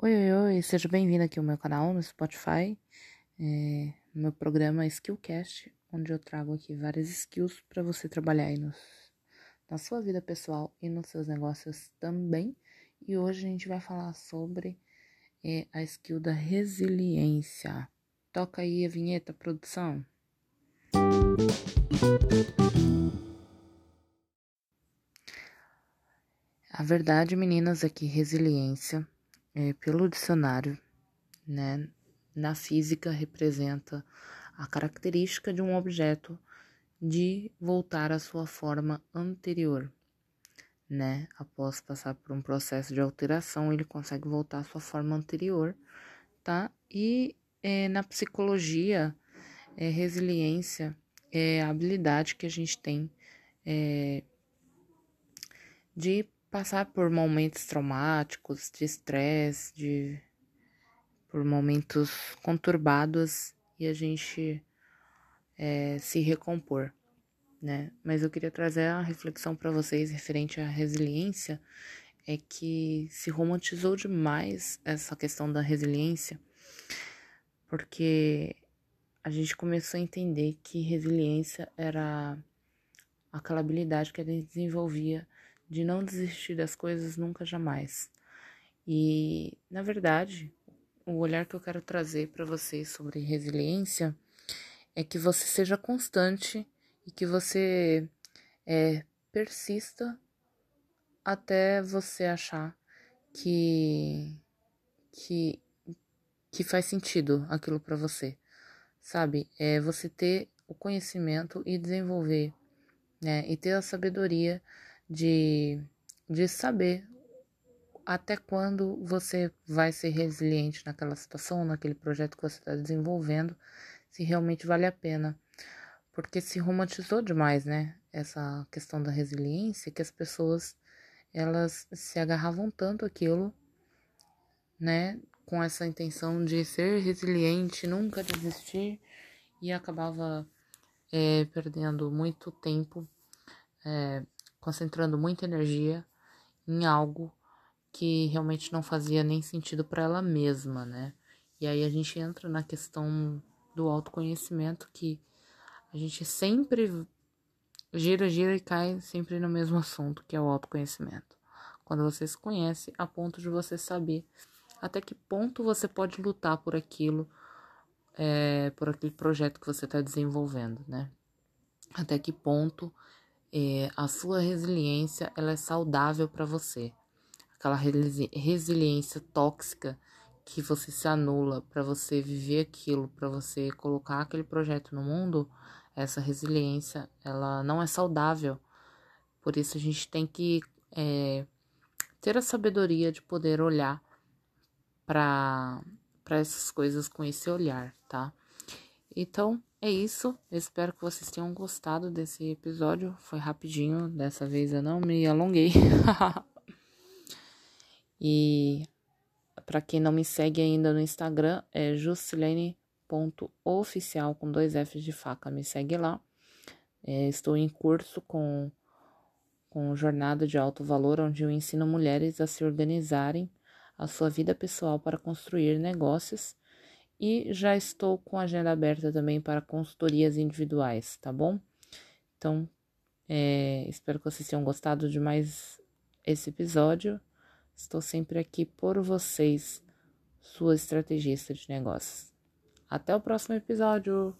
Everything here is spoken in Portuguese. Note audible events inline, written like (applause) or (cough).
Oi, oi, oi, seja bem-vindo aqui ao meu canal no Spotify, é, meu programa Skillcast, onde eu trago aqui várias skills para você trabalhar aí nos, na sua vida pessoal e nos seus negócios também. E hoje a gente vai falar sobre é, a skill da resiliência. Toca aí a vinheta, produção. A verdade, meninas, é que resiliência é, pelo dicionário, né, na física representa a característica de um objeto de voltar à sua forma anterior, né? Após passar por um processo de alteração, ele consegue voltar à sua forma anterior, tá? E é, na psicologia, é, resiliência é a habilidade que a gente tem é, de passar por momentos traumáticos, de estresse, de por momentos conturbados e a gente é, se recompor, né? Mas eu queria trazer a reflexão para vocês referente à resiliência, é que se romantizou demais essa questão da resiliência, porque a gente começou a entender que resiliência era aquela habilidade que a gente desenvolvia de não desistir das coisas nunca jamais. E, na verdade, o olhar que eu quero trazer para vocês sobre resiliência é que você seja constante e que você é, persista até você achar que que que faz sentido aquilo para você, sabe? É você ter o conhecimento e desenvolver, né? E ter a sabedoria de, de saber até quando você vai ser resiliente naquela situação, naquele projeto que você está desenvolvendo, se realmente vale a pena. Porque se romantizou demais, né? Essa questão da resiliência, que as pessoas elas se agarravam tanto aquilo, né? Com essa intenção de ser resiliente, nunca desistir, e acabava é, perdendo muito tempo. É, concentrando muita energia em algo que realmente não fazia nem sentido para ela mesma, né? E aí a gente entra na questão do autoconhecimento que a gente sempre gira, gira e cai sempre no mesmo assunto, que é o autoconhecimento. Quando você se conhece a ponto de você saber até que ponto você pode lutar por aquilo, é, por aquele projeto que você está desenvolvendo, né? Até que ponto é, a sua resiliência ela é saudável para você. Aquela resili resiliência tóxica que você se anula para você viver aquilo, para você colocar aquele projeto no mundo, essa resiliência ela não é saudável. Por isso a gente tem que é, ter a sabedoria de poder olhar para essas coisas com esse olhar, tá? Então, é isso. Eu espero que vocês tenham gostado desse episódio. Foi rapidinho, dessa vez eu não me alonguei. (laughs) e para quem não me segue ainda no Instagram, é justilene.oficial com dois Fs de faca. Me segue lá. É, estou em curso com, com jornada de alto valor, onde eu ensino mulheres a se organizarem a sua vida pessoal para construir negócios e já estou com a agenda aberta também para consultorias individuais, tá bom? Então, é, espero que vocês tenham gostado de mais esse episódio. Estou sempre aqui por vocês, sua estrategista de negócios. Até o próximo episódio!